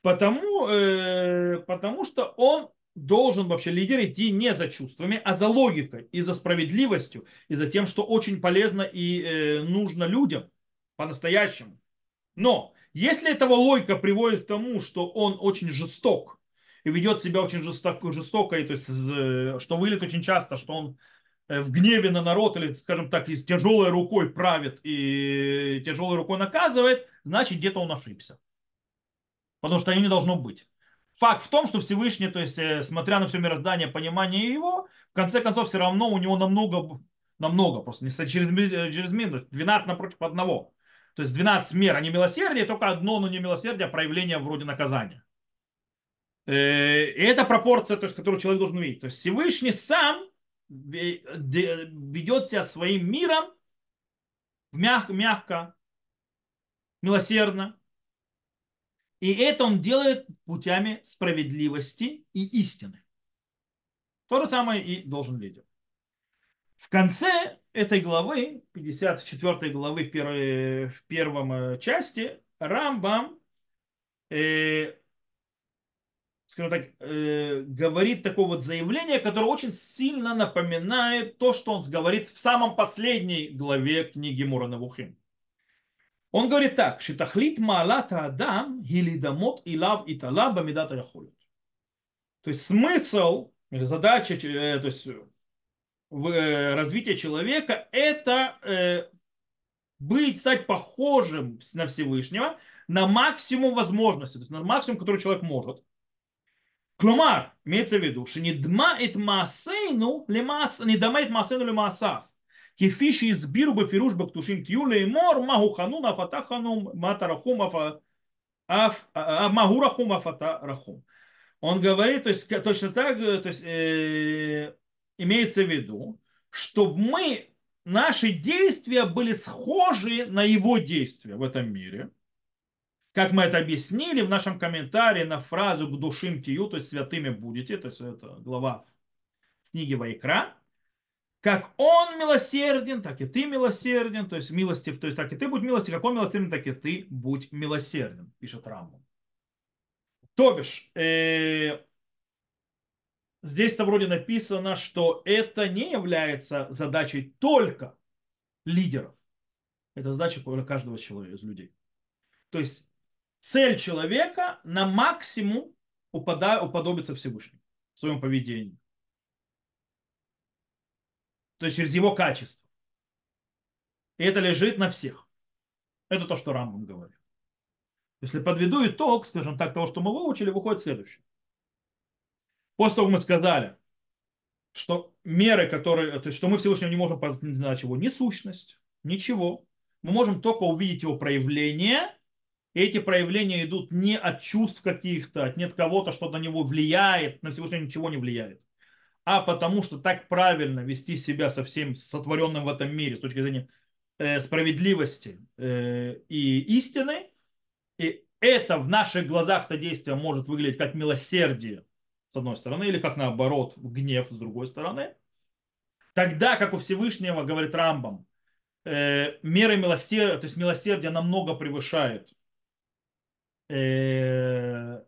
Потому, э, потому что он должен вообще лидер идти не за чувствами, а за логикой и за справедливостью, и за тем, что очень полезно и э, нужно людям по-настоящему. Но если этого логика приводит к тому, что он очень жесток и ведет себя очень жестоко, жестоко и, то есть, э, что выглядит очень часто, что он э, в гневе на народ или, скажем так, с тяжелой рукой правит и тяжелой рукой наказывает, значит, где-то он ошибся. Потому что им не должно быть. Факт в том, что Всевышний, то есть, э, смотря на все мироздание, понимание его, в конце концов, все равно у него намного, намного, просто не через, через минус, 12 напротив одного. То есть 12 мер, они милосердие, только одно, но не милосердие, а проявление вроде наказания. Э, и это пропорция, то есть, которую человек должен видеть. То есть Всевышний сам ведет себя своим миром мягко, мягко милосердно, и это он делает путями справедливости и истины. То же самое и должен лидер. В конце этой главы, 54 главы в, первой, в первом э, части, Рамбам э, скажем так, э, говорит такое вот заявление, которое очень сильно напоминает то, что он говорит в самом последней главе книги Мурана Вухим. Он говорит так, шитахлит маалата адам гилидамот илав итала бамидата яхолит. То есть смысл или задача, э, то есть э, развитие человека это быть, стать похожим на Всевышнего на максимум возможностей, то есть на максимум, который человек может. Кломар имеется в виду, что не дма эт маасейну лемас, не дама эт маасейну лемасав. Кефиши избиру бы фируш бактушим тюле и мор, магухану на фатахану, матарахум а, а, а, махурахум афатарахум. Он говорит, то есть точно так, э, то есть э, имеется в виду, чтобы мы, наши действия были схожи на его действия в этом мире – как мы это объяснили в нашем комментарии на фразу «к душим тию», то есть «святыми будете», то есть это глава в книге Вайкра как он милосерден, так и ты милосерден, то есть милостив, то есть так и ты будь милостив, как он милосерден, так и ты будь милосерден, пишет Рамбам. То бишь, э, здесь-то вроде написано, что это не является задачей только лидеров. Это задача каждого человека из людей. То есть цель человека на максимум уподобиться Всевышнему в своем поведении то есть через его качество. И это лежит на всех. Это то, что Рамбам говорит. Если подведу итог, скажем так, того, что мы выучили, выходит следующее. После того, как мы сказали, что меры, которые, то есть, что мы Всевышнего не можем познать его ни сущность, ничего. Мы можем только увидеть его проявление, эти проявления идут не от чувств каких-то, от нет кого-то, что на него влияет, на Всевышнего ничего не влияет а потому что так правильно вести себя со всем сотворенным в этом мире с точки зрения э, справедливости э, и истины. И это в наших глазах-то действие может выглядеть как милосердие, с одной стороны, или как наоборот, гнев, с другой стороны. Тогда, как у Всевышнего, говорит Рамбам, э, меры милосердия, то есть милосердие намного превышает э,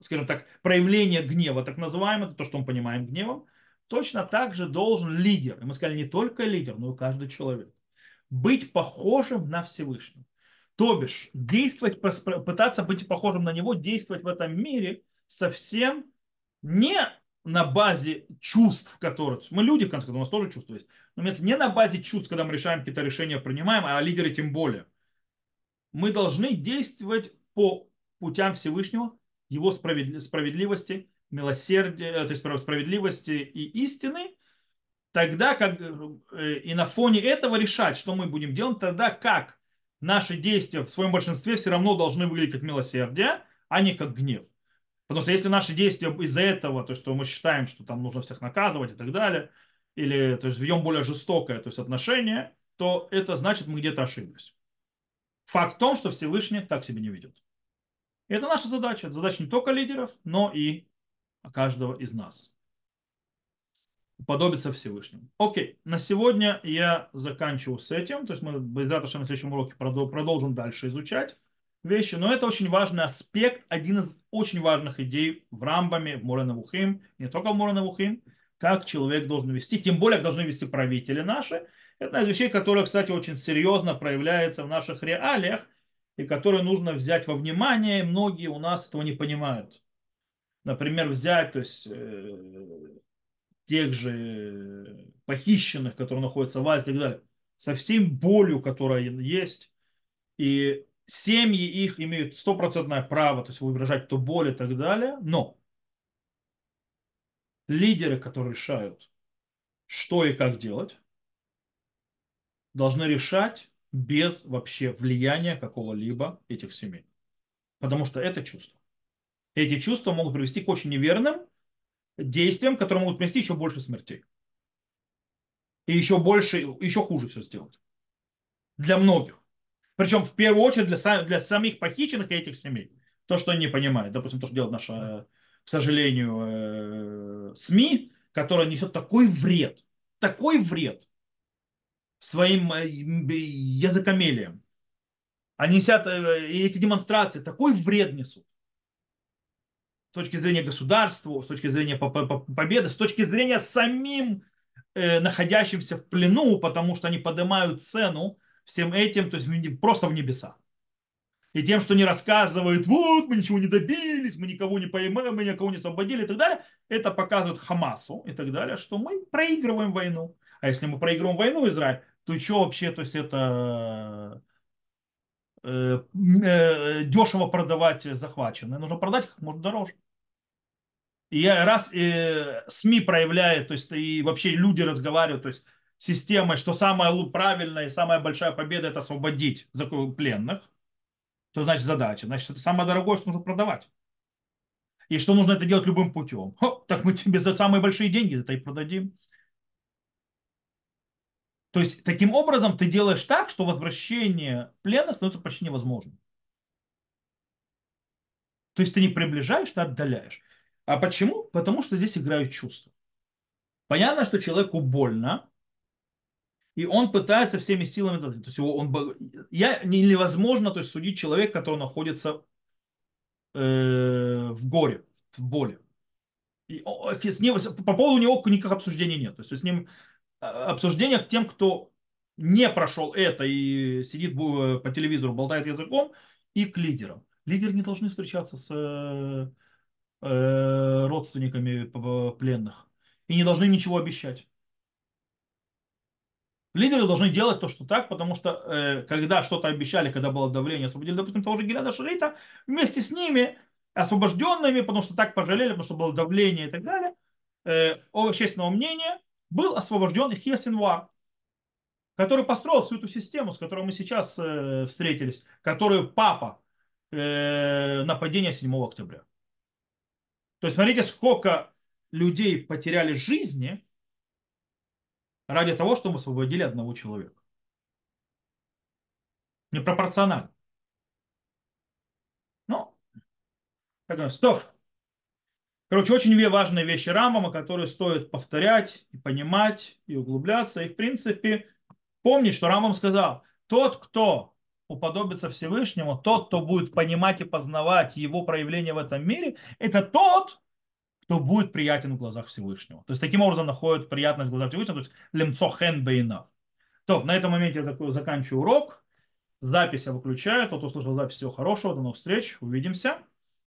скажем так, проявление гнева, так называемое, то, что мы понимаем гневом, точно так же должен лидер, и мы сказали не только лидер, но и каждый человек, быть похожим на Всевышнего. То бишь, действовать, пытаться быть похожим на него, действовать в этом мире совсем не на базе чувств, которые... Мы люди, в конце концов, у нас тоже чувства есть. Но не на базе чувств, когда мы решаем какие-то решения, принимаем, а лидеры тем более. Мы должны действовать по путям Всевышнего, его справедливости, милосердия, э, то есть справедливости и истины, тогда как э, и на фоне этого решать, что мы будем делать, тогда как наши действия в своем большинстве все равно должны выглядеть как милосердие, а не как гнев. Потому что если наши действия из-за этого, то есть что мы считаем, что там нужно всех наказывать и так далее, или то есть ведем более жестокое то есть отношение, то это значит, мы где-то ошиблись. Факт в том, что Всевышний так себя не ведет. Это наша задача. Задача не только лидеров, но и каждого из нас. Подобиться Всевышнему. Окей, на сегодня я заканчиваю с этим. То есть мы, без на следующем уроке продолжим дальше изучать вещи. Но это очень важный аспект, один из очень важных идей в Рамбаме, в Муранавухим, не только в Муранавухим, как человек должен вести, тем более должны вести правители наши. Это одна из вещей, которая, кстати, очень серьезно проявляется в наших реалиях, и которые нужно взять во внимание, многие у нас этого не понимают. Например, взять то есть, э, тех же похищенных, которые находятся в Азии и так далее, со всем болью, которая есть, и семьи их имеют стопроцентное право, то есть выражать то боль и так далее, но лидеры, которые решают, что и как делать, должны решать без вообще влияния какого-либо этих семей. Потому что это чувство. Эти чувства могут привести к очень неверным действиям, которые могут принести еще больше смертей. И еще больше, еще хуже все сделать. Для многих. Причем в первую очередь для, для самих похищенных этих семей. То, что они не понимают. Допустим, то, что делает наша, к сожалению, э, СМИ, которая несет такой вред. Такой вред своим э, языкомелием. Они несят, э, и эти демонстрации такой вред несут. С точки зрения государства, с точки зрения победы, с точки зрения самим э, находящимся в плену, потому что они поднимают цену всем этим, то есть просто в небеса. И тем, что не рассказывают, вот, мы ничего не добились, мы никого не поймали, мы никого не освободили и так далее, это показывает Хамасу и так далее, что мы проигрываем войну. А если мы проигрываем войну Израиль, то что вообще, то есть это э, э, дешево продавать захваченное. Нужно продать как можно дороже. И раз э, СМИ проявляет, то есть и вообще люди разговаривают, то есть системой, что самая правильная и самая большая победа это освободить пленных, то значит задача, значит это самое дорогое, что нужно продавать. И что нужно это делать любым путем. Хо, так мы тебе за самые большие деньги это и продадим. То есть, таким образом, ты делаешь так, что возвращение плена становится почти невозможным. То есть, ты не приближаешь, ты отдаляешь. А почему? Потому что здесь играют чувства. Понятно, что человеку больно, и он пытается всеми силами... То есть он, я, невозможно то есть, судить человека, который находится э, в горе, в боли. И, с ним, по поводу него никаких обсуждений нет. То есть с ним обсуждениях тем, кто не прошел это и сидит по телевизору, болтает языком, и к лидерам. Лидеры не должны встречаться с э, э, родственниками пленных и не должны ничего обещать. Лидеры должны делать то, что так, потому что э, когда что-то обещали, когда было давление, освободили, допустим, того же Гиляда Шарита, вместе с ними, освобожденными, потому что так пожалели, потому что было давление и так далее, э, общественного мнения, был освобожден Ихия Синвар, который построил всю эту систему, с которой мы сейчас э, встретились, который папа э, нападения 7 октября. То есть смотрите, сколько людей потеряли жизни ради того, чтобы освободили одного человека. Непропорционально. Ну, так, стоп. Короче, очень важные вещи Рамбама, которые стоит повторять и понимать, и углубляться. И, в принципе, помнить, что Рамбам сказал, тот, кто уподобиться Всевышнему, тот, кто будет понимать и познавать его проявление в этом мире, это тот, кто будет приятен в глазах Всевышнего. То есть таким образом находит приятность в глазах Всевышнего, то есть лемцо хен бейнав. То, на этом моменте я заканчиваю урок. Запись я выключаю. Тот, кто слушал запись, всего хорошего. До новых встреч. Увидимся.